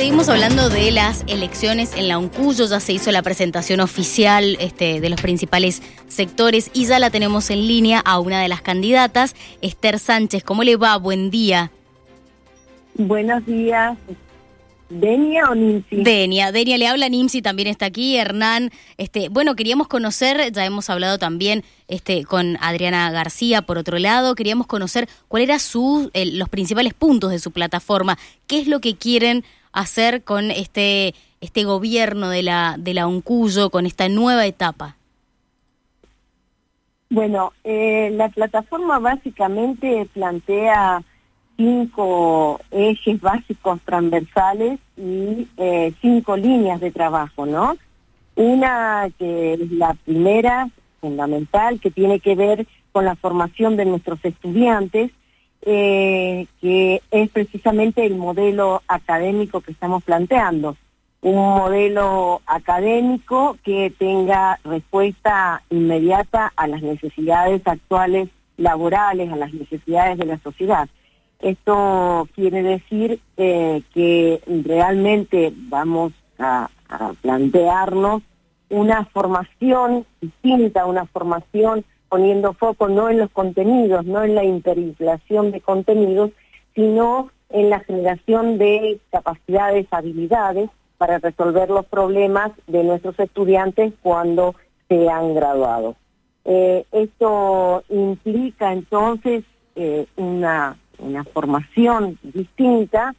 Seguimos hablando de las elecciones en la UNCUYO, ya se hizo la presentación oficial este, de los principales sectores y ya la tenemos en línea a una de las candidatas, Esther Sánchez. ¿Cómo le va? Buen día. Buenos días. ¿Denia o Nimsi? Denia, Denia le habla, Nimsi también está aquí, Hernán. Este, bueno, queríamos conocer, ya hemos hablado también este, con Adriana García por otro lado, queríamos conocer cuál era su, los principales puntos de su plataforma, qué es lo que quieren hacer con este, este gobierno de la, de la Uncuyo, con esta nueva etapa. Bueno, eh, la plataforma básicamente plantea cinco ejes básicos transversales y eh, cinco líneas de trabajo, ¿no? Una que es la primera, fundamental, que tiene que ver con la formación de nuestros estudiantes, eh, que es precisamente el modelo académico que estamos planteando. Un modelo académico que tenga respuesta inmediata a las necesidades actuales laborales, a las necesidades de la sociedad. Esto quiere decir eh, que realmente vamos a, plantearnos una formación distinta, una formación poniendo foco no en los contenidos, no en la hiperinflación de contenidos, sino en la generación de capacidades, habilidades para resolver los problemas de nuestros estudiantes cuando se han graduado. Eh, esto implica entonces eh, una una formación distinta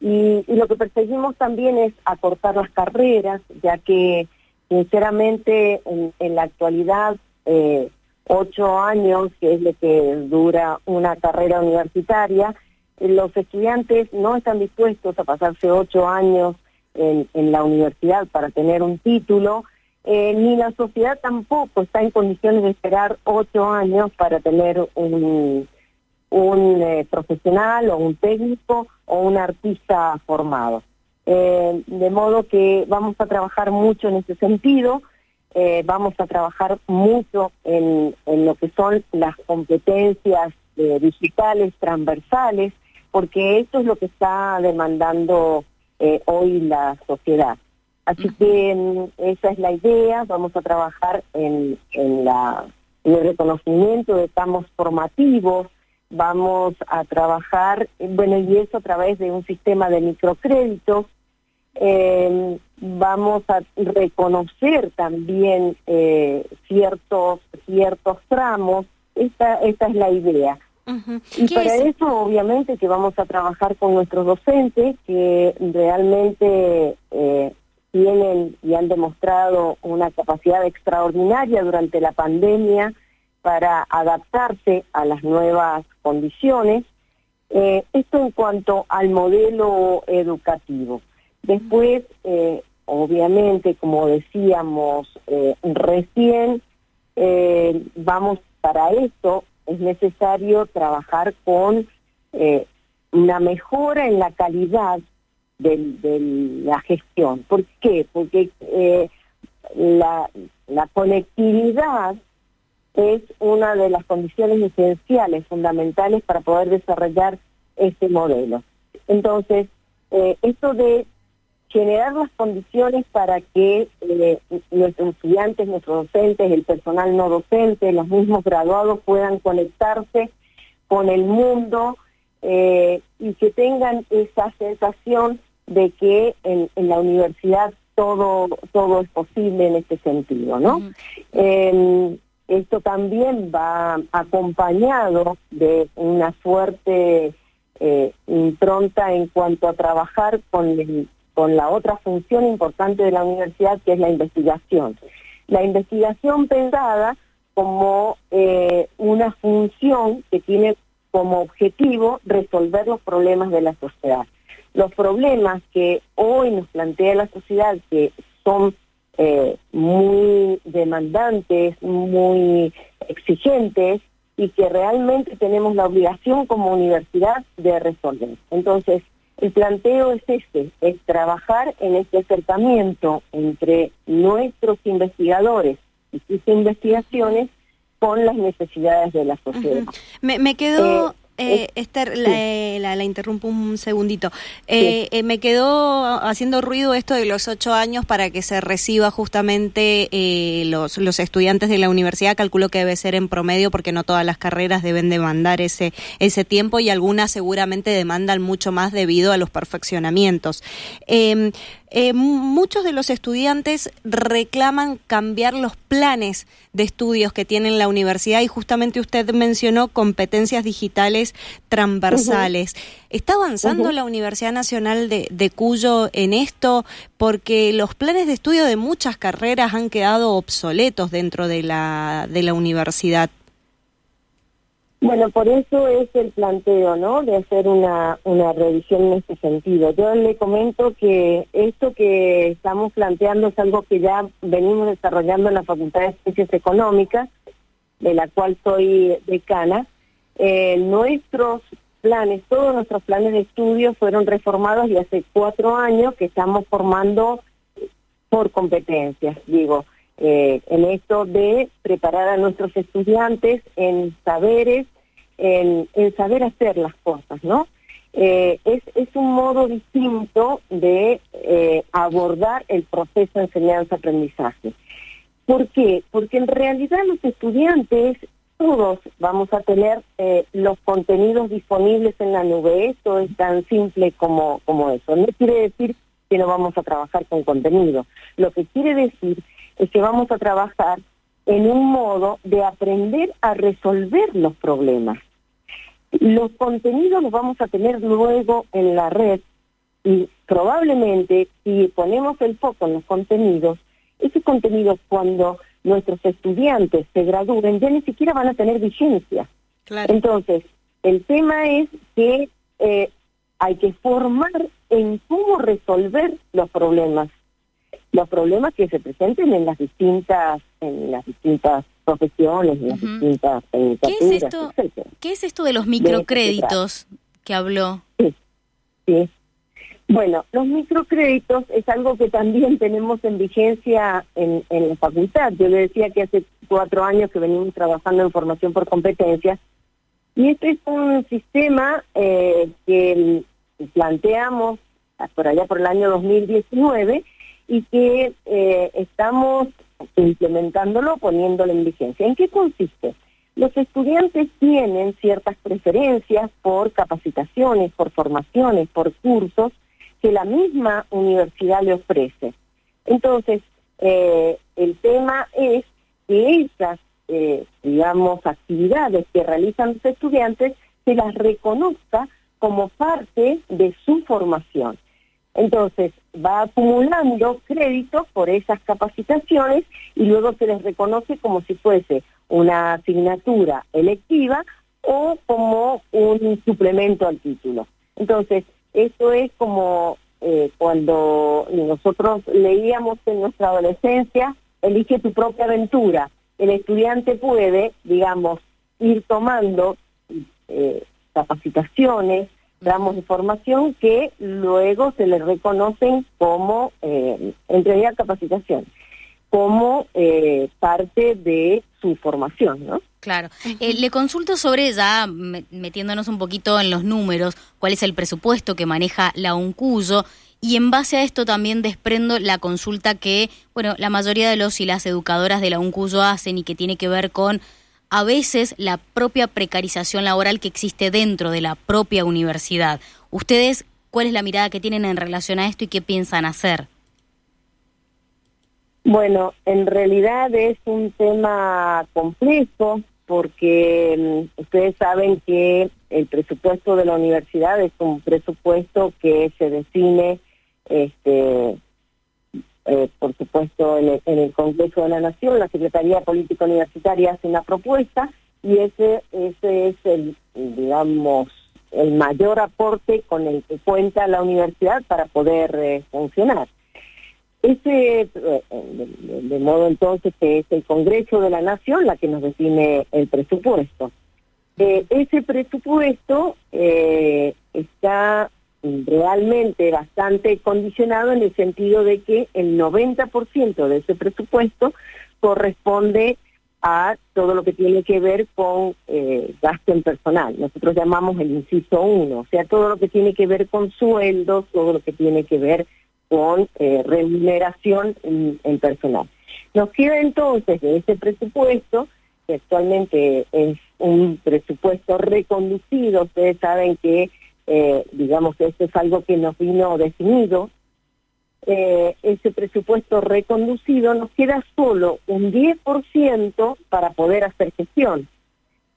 y, lo que perseguimos también es acortar las carreras, ya que sinceramente en, la actualidad eh, ocho años, que es lo que dura una carrera universitaria, los estudiantes no están dispuestos a pasarse ocho años en, la universidad para tener un título, eh, ni la sociedad tampoco está en condiciones de esperar ocho años para tener un, un eh, profesional o un técnico o un artista formado. Eh, de modo que vamos a trabajar mucho en ese sentido, eh, vamos a trabajar mucho en, lo que son las competencias digitales transversales, porque eso es lo que está demandando hoy la sociedad. Así que mm, esa es la idea, vamos a trabajar en, la, en el reconocimiento de campos formativos, vamos a trabajar, bueno, y eso a través de un sistema de microcréditos. Em, vamos a reconocer también eh, ciertos, ciertos tramos. Esta, esta es la idea. Y para eso, obviamente, que vamos a trabajar con nuestros docentes que realmente eh, tienen y han demostrado una capacidad extraordinaria durante la pandemia para adaptarse a las nuevas condiciones. Eh, esto en cuanto al modelo educativo. Después, eh, obviamente, como decíamos eh, recién, vamos para esto, es necesario trabajar con una mejora en la calidad de, la gestión. ¿Por qué? Porque la, conectividad es una de las condiciones esenciales, fundamentales para poder desarrollar este modelo. Entonces, eh, esto de generar las condiciones para que eh, nuestros estudiantes, nuestros docentes, el personal no docente, los mismos graduados puedan conectarse con el mundo eh, y que tengan esa sensación de que en, la universidad todo todo es posible en este sentido, ¿no? Esto también va acompañado de una fuerte eh, impronta en cuanto a trabajar con, con la otra función importante de la universidad, que es la investigación. La investigación pensada como eh, una función que tiene como objetivo resolver los problemas de la sociedad. Los problemas que hoy nos plantea la sociedad, que son eh, muy demandantes, muy exigentes y que realmente tenemos la obligación como universidad de resolver. Entonces, el planteo es este, es trabajar en este acercamiento entre nuestros investigadores y sus investigaciones con las necesidades de la sociedad. me, quedó, Eh, Esther, eh, la, interrumpo un segundito. Eh, eh, me quedó haciendo ruido esto de los ocho años para que se reciba justamente los, los estudiantes de la universidad. Calculo que debe ser en promedio porque no todas las carreras deben demandar ese, ese tiempo y algunas seguramente demandan mucho más debido a los perfeccionamientos. Eh, muchos de los estudiantes reclaman cambiar los planes de estudios que tiene la universidad y justamente usted mencionó competencias digitales transversales. ¿Está avanzando la Universidad Nacional de, de, Cuyo en esto? Porque los planes de estudio de muchas carreras han quedado obsoletos dentro de la, de la universidad. Bueno, por eso es el planteo, ¿no? De hacer una, una revisión en este sentido. Yo le comento que esto que estamos planteando es algo que ya venimos desarrollando en la Facultad de Ciencias Económicas, de la cual soy decana. Eh, nuestros planes, todos nuestros planes de estudio fueron reformados y hace cuatro años que estamos formando por competencias, digo. Eh, en esto de preparar a nuestros estudiantes en saberes, en, saber hacer las cosas, ¿no? Eh, es, es un modo distinto de eh, abordar el proceso de enseñanza-aprendizaje. ¿Por qué? Porque en realidad los estudiantes, todos vamos a tener los contenidos disponibles en la nube. Esto es tan simple como, como eso. No quiere decir que no vamos a trabajar con contenido. Lo que quiere decir es que vamos a trabajar en un modo de aprender a resolver los problemas. Los contenidos los vamos a tener luego en la red y probablemente si ponemos el foco en los contenidos, esos contenidos cuando nuestros estudiantes se gradúen ya ni siquiera van a tener vigencia. Entonces, el tema es que eh, hay que formar en cómo resolver los problemas los problemas que se presenten en las distintas en las distintas profesiones, en las distintas ¿Qué es esto? ¿Qué es esto de los microcréditos que habló? Sí, sí. Bueno, los microcréditos es algo que también tenemos en vigencia en, en la facultad. Yo le decía que hace cuatro años que venimos trabajando en formación por competencias y este es un sistema eh, que planteamos por allá por el año 2019 y que eh, estamos implementándolo, poniéndolo en vigencia. ¿En qué consiste? Los estudiantes tienen ciertas preferencias por capacitaciones, por formaciones, por cursos que la misma universidad le ofrece. Entonces, eh, el tema es que esas, eh, digamos, actividades que realizan los estudiantes se las reconozca como parte de su formación. Entonces, va acumulando créditos por esas capacitaciones y luego se les reconoce como si fuese una asignatura electiva o como un suplemento al título. Entonces, eso es como eh, cuando nosotros leíamos en nuestra adolescencia, elige tu propia aventura. El estudiante puede, digamos, ir tomando eh, capacitaciones, ramos de formación que luego se les reconocen como, eh, en realidad capacitación, como eh, parte de su formación, ¿no? Claro. Eh, le consulto sobre, ya metiéndonos un poquito en los números, cuál es el presupuesto que maneja la UNCUYO y en base a esto también desprendo la consulta que, bueno, la mayoría de los y las educadoras de la UNCUYO hacen y que tiene que ver con a veces la propia precarización laboral que existe dentro de la propia universidad. ¿Ustedes cuál es la mirada que tienen en relación a esto y qué piensan hacer? Bueno, en realidad es un tema complejo porque mm, ustedes saben que el presupuesto de la universidad es un presupuesto que se define este, eh, por supuesto, en el, Congreso de la Nación, la Secretaría Política Universitaria hace una propuesta y ese, ese es el, digamos, el mayor aporte con el que cuenta la universidad para poder eh, funcionar. Ese, eh, de, modo entonces que es el Congreso de la Nación la que nos define el presupuesto. ese presupuesto está realmente bastante condicionado en el sentido de que el 90% de ese presupuesto corresponde a todo lo que tiene que ver con eh, gasto en personal. Nosotros llamamos el inciso 1, o sea, todo lo que tiene que ver con sueldos, todo lo que tiene que ver con eh, remuneración en, personal. Nos queda entonces de ese presupuesto, que actualmente es un presupuesto reconducido, ustedes saben que, eh, digamos, esto es algo que nos vino definido eh, ese presupuesto reconducido, nos queda solo un 10% para poder hacer gestión.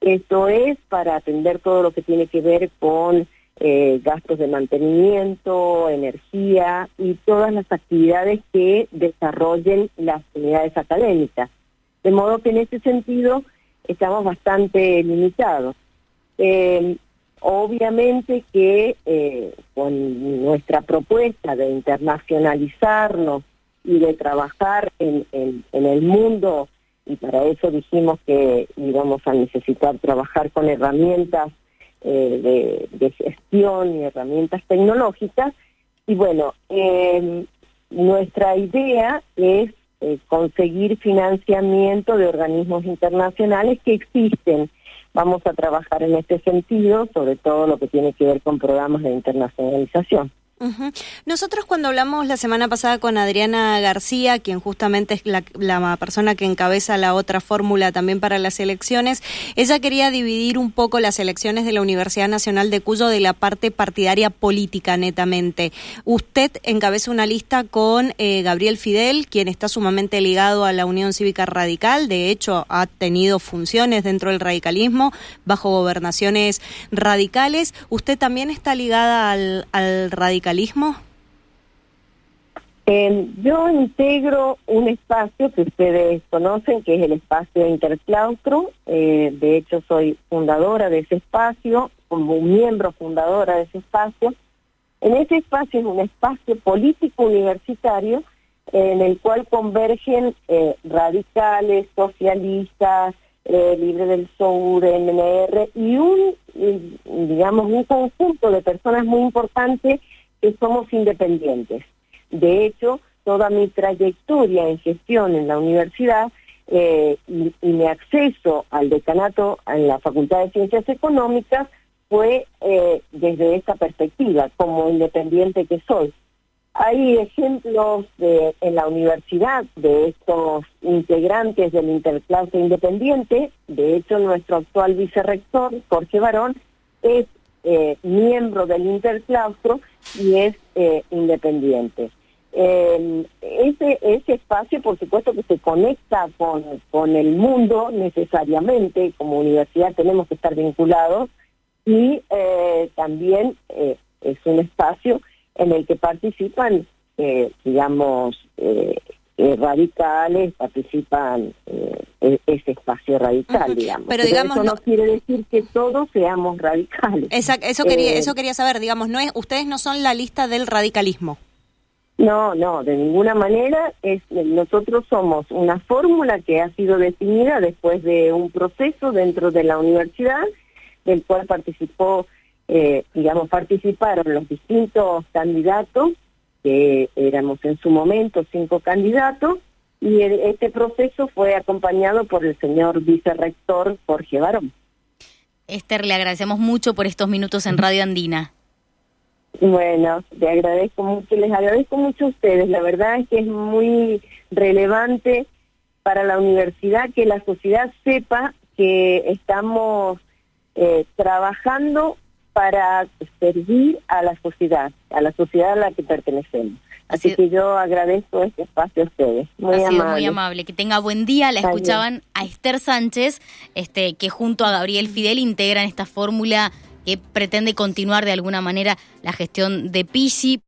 Esto es para atender todo lo que tiene que ver con eh, gastos de mantenimiento, energía y todas las actividades que desarrollen las unidades académicas. De modo que en ese sentido estamos bastante limitados. Obviamente que eh, con nuestra propuesta de internacionalizarnos y de trabajar en, el mundo, y para eso dijimos que íbamos a necesitar trabajar con herramientas eh, de, gestión y herramientas tecnológicas, y bueno, em, nuestra idea es eh, conseguir financiamiento de organismos internacionales que existen vamos a trabajar en este sentido, sobre todo lo que tiene que ver con programas de internacionalización. Nosotros cuando hablamos la semana pasada con Adriana García, quien justamente es la, persona que encabeza la otra fórmula también para las elecciones, ella quería dividir un poco las elecciones de la Universidad Nacional de Cuyo de la parte partidaria política netamente. Usted encabeza una lista con eh, Gabriel Fidel, quien está sumamente ligado a la Unión Cívica Radical, de hecho ha tenido funciones dentro del radicalismo bajo gobernaciones radicales. ¿Usted también está ligada al, al radicalismo? Eh, yo integro un espacio que ustedes conocen, que es el espacio Interclaustro. Eh, de hecho, soy fundadora de ese espacio, como miembro fundadora de ese espacio. En ese espacio es un espacio político universitario en el cual convergen eh, radicales, socialistas, eh, Libre del Sur, MNR y un, digamos, un conjunto de personas muy importantes que somos independientes. De hecho, toda mi trayectoria en gestión en la universidad eh, y, mi acceso al decanato en la Facultad de Ciencias Económicas fue eh, desde esta perspectiva, como independiente que soy. Hay ejemplos en la universidad de estos integrantes del interclase independiente. De hecho, nuestro actual vicerrector, Jorge Barón, es eh, miembro del interclaustro y es eh, independiente. ese, ese espacio, por supuesto, que se conecta con, con el mundo necesariamente, como universidad tenemos que estar vinculados, y eh, también es un espacio en el que participan, digamos, eh, radicales participan eh, e-, ese espacio radical, digamos. Pero, digamos, eso no, quiere decir que todos seamos radicales. eso quería, eh, eso quería saber, digamos, no es, ustedes no son la lista del radicalismo. No, no, de ninguna manera. Es, nosotros somos una fórmula que ha sido definida después de un proceso dentro de la universidad, del cual participó, digamos, participaron los distintos candidatos que éramos en su momento cinco candidatos, y este proceso fue acompañado por el señor vicerrector Jorge Barón. Esther, le agradecemos mucho por estos minutos en Radio Andina. Bueno, le agradezco mucho, les agradezco mucho a ustedes. La verdad es que es muy relevante para la universidad que la sociedad sepa que estamos eh, trabajando para servir a la sociedad, a la sociedad a la que pertenecemos. Así que yo agradezco este espacio a ustedes. Muy ha amable. muy amable. Que tenga buen día. La escuchaban a Esther Sánchez, este, que junto a Gabriel Fidel integran esta fórmula que pretende continuar de alguna manera la gestión de Pisi.